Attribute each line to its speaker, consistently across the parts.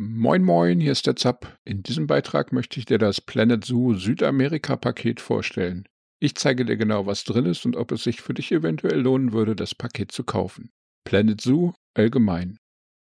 Speaker 1: Moin Moin, hier ist der Zap. In diesem Beitrag möchte ich dir das Planet Zoo Südamerika-Paket vorstellen. Ich zeige dir genau, was drin ist und ob es sich für dich eventuell lohnen würde, das Paket zu kaufen. Planet Zoo allgemein.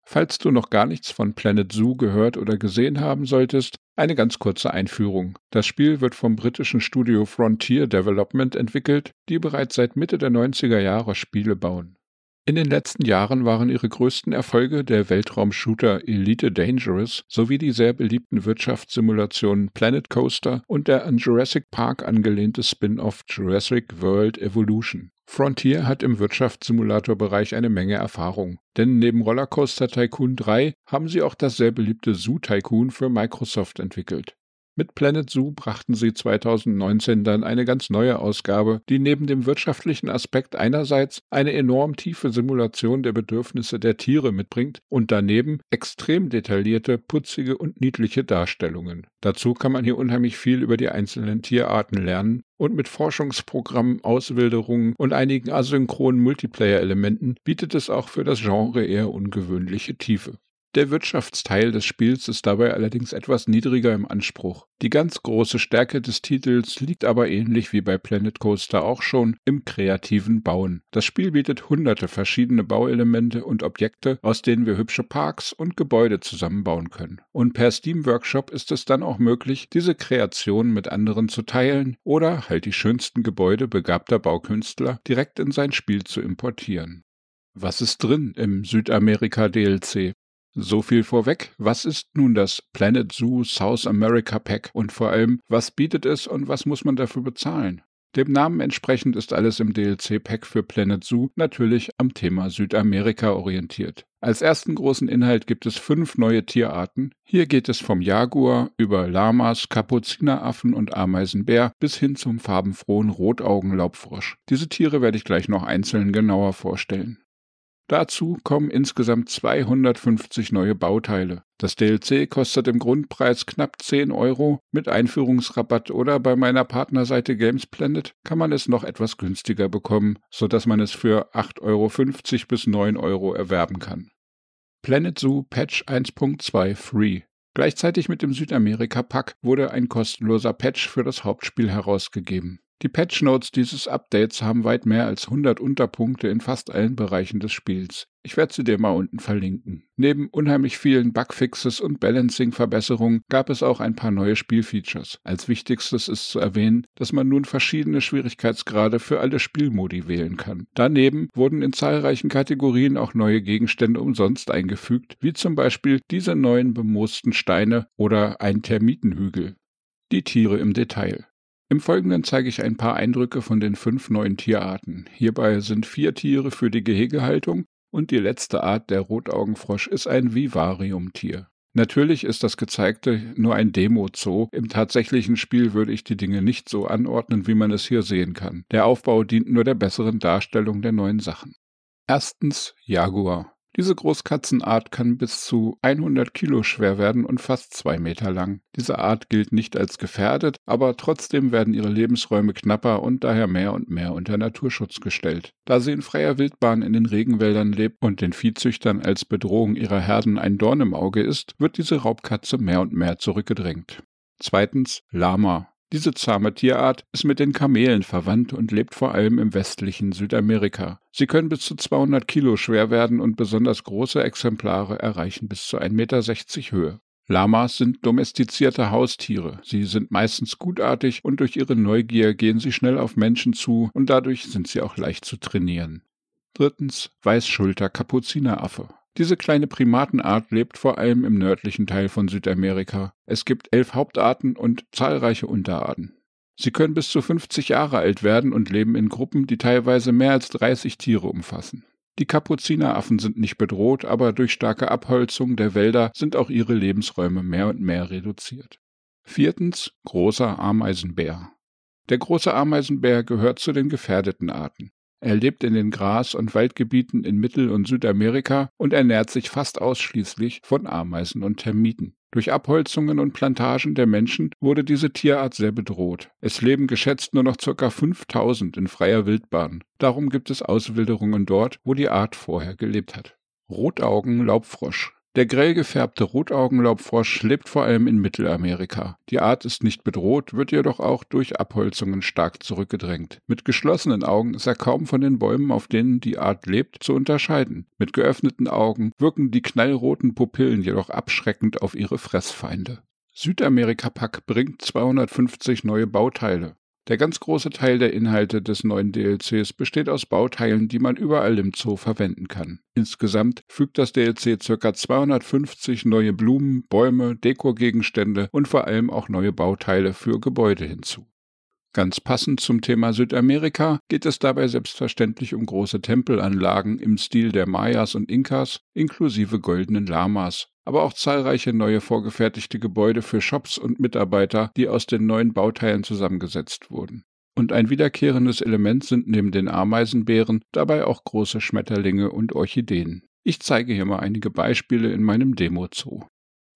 Speaker 1: Falls du noch gar nichts von Planet Zoo gehört oder gesehen haben solltest, eine ganz kurze Einführung. Das Spiel wird vom britischen Studio Frontier Development entwickelt, die bereits seit Mitte der 90er Jahre Spiele bauen. In den letzten Jahren waren ihre größten Erfolge der Weltraumshooter Elite Dangerous sowie die sehr beliebten Wirtschaftssimulationen Planet Coaster und der an Jurassic Park angelehnte Spin-off Jurassic World Evolution. Frontier hat im Wirtschaftssimulator-Bereich eine Menge Erfahrung, denn neben Rollercoaster Tycoon 3 haben sie auch das sehr beliebte Zoo Tycoon für Microsoft entwickelt. Mit Planet Zoo brachten sie 2019 dann eine ganz neue Ausgabe, die neben dem wirtschaftlichen Aspekt einerseits eine enorm tiefe Simulation der Bedürfnisse der Tiere mitbringt und daneben extrem detaillierte, putzige und niedliche Darstellungen. Dazu kann man hier unheimlich viel über die einzelnen Tierarten lernen und mit Forschungsprogrammen, Auswilderungen und einigen asynchronen Multiplayer-Elementen bietet es auch für das Genre eher ungewöhnliche Tiefe. Der Wirtschaftsteil des Spiels ist dabei allerdings etwas niedriger im Anspruch. Die ganz große Stärke des Titels liegt aber ähnlich wie bei Planet Coaster auch schon im kreativen Bauen. Das Spiel bietet hunderte verschiedene Bauelemente und Objekte, aus denen wir hübsche Parks und Gebäude zusammenbauen können. Und per Steam Workshop ist es dann auch möglich, diese Kreationen mit anderen zu teilen oder halt die schönsten Gebäude begabter Baukünstler direkt in sein Spiel zu importieren. Was ist drin im Südamerika DLC? So viel vorweg. Was ist nun das Planet Zoo South America Pack und vor allem, was bietet es und was muss man dafür bezahlen? Dem Namen entsprechend ist alles im DLC-Pack für Planet Zoo natürlich am Thema Südamerika orientiert. Als ersten großen Inhalt gibt es fünf neue Tierarten. Hier geht es vom Jaguar über Lamas, Kapuzineraffen und Ameisenbär bis hin zum farbenfrohen Rotaugenlaubfrosch. Diese Tiere werde ich gleich noch einzeln genauer vorstellen. Dazu kommen insgesamt 250 neue Bauteile. Das DLC kostet im Grundpreis knapp 10 Euro. Mit Einführungsrabatt oder bei meiner Partnerseite Gamesplanet kann man es noch etwas günstiger bekommen, sodass man es für 8,50 Euro bis 9 Euro erwerben kann. Planet Zoo Patch 1.2 Free. Gleichzeitig mit dem Südamerika-Pack wurde ein kostenloser Patch für das Hauptspiel herausgegeben. Die Patch Notes dieses Updates haben weit mehr als 100 Unterpunkte in fast allen Bereichen des Spiels. Ich werde sie dir mal unten verlinken. Neben unheimlich vielen Bugfixes und Balancing-Verbesserungen gab es auch ein paar neue Spielfeatures. Als wichtigstes ist zu erwähnen, dass man nun verschiedene Schwierigkeitsgrade für alle Spielmodi wählen kann. Daneben wurden in zahlreichen Kategorien auch neue Gegenstände umsonst eingefügt, wie zum Beispiel diese neuen bemoosten Steine oder ein Termitenhügel. Die Tiere im Detail. Im Folgenden zeige ich ein paar Eindrücke von den fünf neuen Tierarten. Hierbei sind vier Tiere für die Gehegehaltung und die letzte Art, der Rotaugenfrosch, ist ein Vivariumtier. Natürlich ist das gezeigte nur ein Demo-Zoo. Im tatsächlichen Spiel würde ich die Dinge nicht so anordnen, wie man es hier sehen kann. Der Aufbau dient nur der besseren Darstellung der neuen Sachen. Erstens Jaguar. Diese Großkatzenart kann bis zu 100 Kilo schwer werden und fast zwei Meter lang. Diese Art gilt nicht als gefährdet, aber trotzdem werden ihre Lebensräume knapper und daher mehr und mehr unter Naturschutz gestellt. Da sie in freier Wildbahn in den Regenwäldern lebt und den Viehzüchtern als Bedrohung ihrer Herden ein Dorn im Auge ist, wird diese Raubkatze mehr und mehr zurückgedrängt. Zweitens Lama. Diese zahme Tierart ist mit den Kamelen verwandt und lebt vor allem im westlichen Südamerika. Sie können bis zu 200 Kilo schwer werden und besonders große Exemplare erreichen bis zu 1,60 Meter Höhe. Lamas sind domestizierte Haustiere. Sie sind meistens gutartig und durch ihre Neugier gehen sie schnell auf Menschen zu und dadurch sind sie auch leicht zu trainieren. Drittens Weißschulter-Kapuzineraffe. Diese kleine Primatenart lebt vor allem im nördlichen Teil von Südamerika. Es gibt elf Hauptarten und zahlreiche Unterarten. Sie können bis zu 50 Jahre alt werden und leben in Gruppen, die teilweise mehr als 30 Tiere umfassen. Die Kapuzineraffen sind nicht bedroht, aber durch starke Abholzung der Wälder sind auch ihre Lebensräume mehr und mehr reduziert. Viertens großer Ameisenbär. Der große Ameisenbär gehört zu den gefährdeten Arten. Er lebt in den Gras- und Waldgebieten in Mittel- und Südamerika und ernährt sich fast ausschließlich von Ameisen und Termiten. Durch Abholzungen und Plantagen der Menschen wurde diese Tierart sehr bedroht. Es leben geschätzt nur noch ca. 5000 in freier Wildbahn. Darum gibt es Auswilderungen dort, wo die Art vorher gelebt hat. Rotaugen-Laubfrosch Der grell gefärbte Rotaugenlaubfrosch lebt vor allem in Mittelamerika. Die Art ist nicht bedroht, wird jedoch auch durch Abholzungen stark zurückgedrängt. Mit geschlossenen Augen ist er kaum von den Bäumen, auf denen die Art lebt, zu unterscheiden. Mit geöffneten Augen wirken die knallroten Pupillen jedoch abschreckend auf ihre Fressfeinde. Südamerika-Pack bringt 250 neue Bauteile. Der ganz große Teil der Inhalte des neuen DLCs besteht aus Bauteilen, die man überall im Zoo verwenden kann. Insgesamt fügt das DLC ca. 250 neue Blumen, Bäume, Dekogegenstände und vor allem auch neue Bauteile für Gebäude hinzu. Ganz passend zum Thema Südamerika geht es dabei selbstverständlich um große Tempelanlagen im Stil der Mayas und Inkas inklusive goldenen Lamas, aber auch zahlreiche neue vorgefertigte Gebäude für Shops und Mitarbeiter, die aus den neuen Bauteilen zusammengesetzt wurden. Und ein wiederkehrendes Element sind neben den Ameisenbären dabei auch große Schmetterlinge und Orchideen. Ich zeige hier mal einige Beispiele in meinem Demo-Zoo.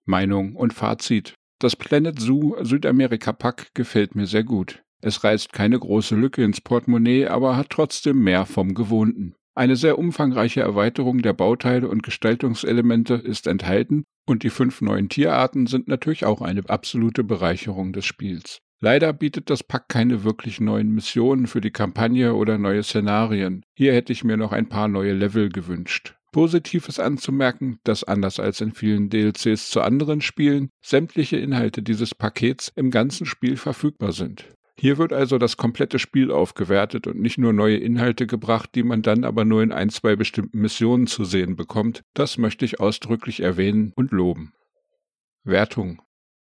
Speaker 1: Meinung und Fazit. Das Planet Zoo Südamerika Pack gefällt mir sehr gut. Es reißt keine große Lücke ins Portemonnaie, aber hat trotzdem mehr vom Gewohnten. Eine sehr umfangreiche Erweiterung der Bauteile und Gestaltungselemente ist enthalten und die fünf neuen Tierarten sind natürlich auch eine absolute Bereicherung des Spiels. Leider bietet das Pack keine wirklich neuen Missionen für die Kampagne oder neue Szenarien. Hier hätte ich mir noch ein paar neue Level gewünscht. Positiv ist anzumerken, dass anders als in vielen DLCs zu anderen Spielen sämtliche Inhalte dieses Pakets im ganzen Spiel verfügbar sind. Hier wird also das komplette Spiel aufgewertet und nicht nur neue Inhalte gebracht, die man dann aber nur in ein, zwei bestimmten Missionen zu sehen bekommt. Das möchte ich ausdrücklich erwähnen und loben. Wertung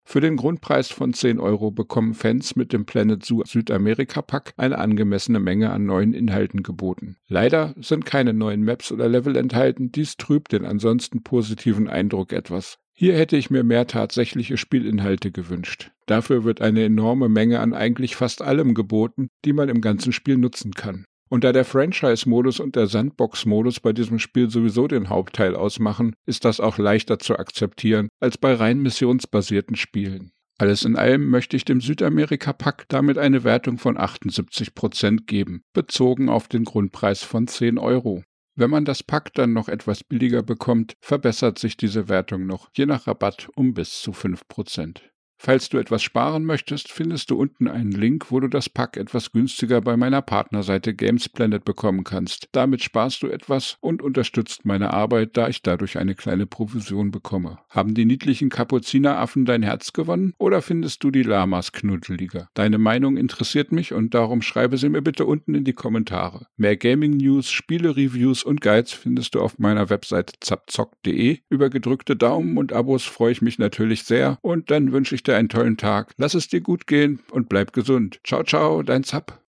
Speaker 1: für den Grundpreis von 10 Euro bekommen Fans mit dem Planet Zoo Südamerika Pack eine angemessene Menge an neuen Inhalten geboten. Leider sind keine neuen Maps oder Level enthalten, dies trübt den ansonsten positiven Eindruck etwas. Hier hätte ich mir mehr tatsächliche Spielinhalte gewünscht. Dafür wird eine enorme Menge an eigentlich fast allem geboten, die man im ganzen Spiel nutzen kann. Und da der Franchise-Modus und der Sandbox-Modus bei diesem Spiel sowieso den Hauptteil ausmachen, ist das auch leichter zu akzeptieren als bei rein missionsbasierten Spielen. Alles in allem möchte ich dem Südamerika-Pack damit eine Wertung von 78 Prozent geben, bezogen auf den Grundpreis von 10 Euro. Wenn man das Pack dann noch etwas billiger bekommt, verbessert sich diese Wertung noch, je nach Rabatt um bis zu 5%. Falls du etwas sparen möchtest, findest du unten einen Link, wo du das Pack etwas günstiger bei meiner Partnerseite Gamesplanet bekommen kannst. Damit sparst du etwas und unterstützt meine Arbeit, da ich dadurch eine kleine Provision bekomme. Haben die niedlichen Kapuzineraffen dein Herz gewonnen oder findest du die Lamas knuddeliger? Deine Meinung interessiert mich und darum schreibe sie mir bitte unten in die Kommentare. Mehr Gaming News, Spiele Reviews und Guides findest du auf meiner Webseite zapzock.de. Über gedrückte Daumen und Abos freue ich mich natürlich sehr und dann wünsche ich dir einen tollen Tag. Lass es dir gut gehen und bleib gesund. Ciao, ciao, dein Zapp.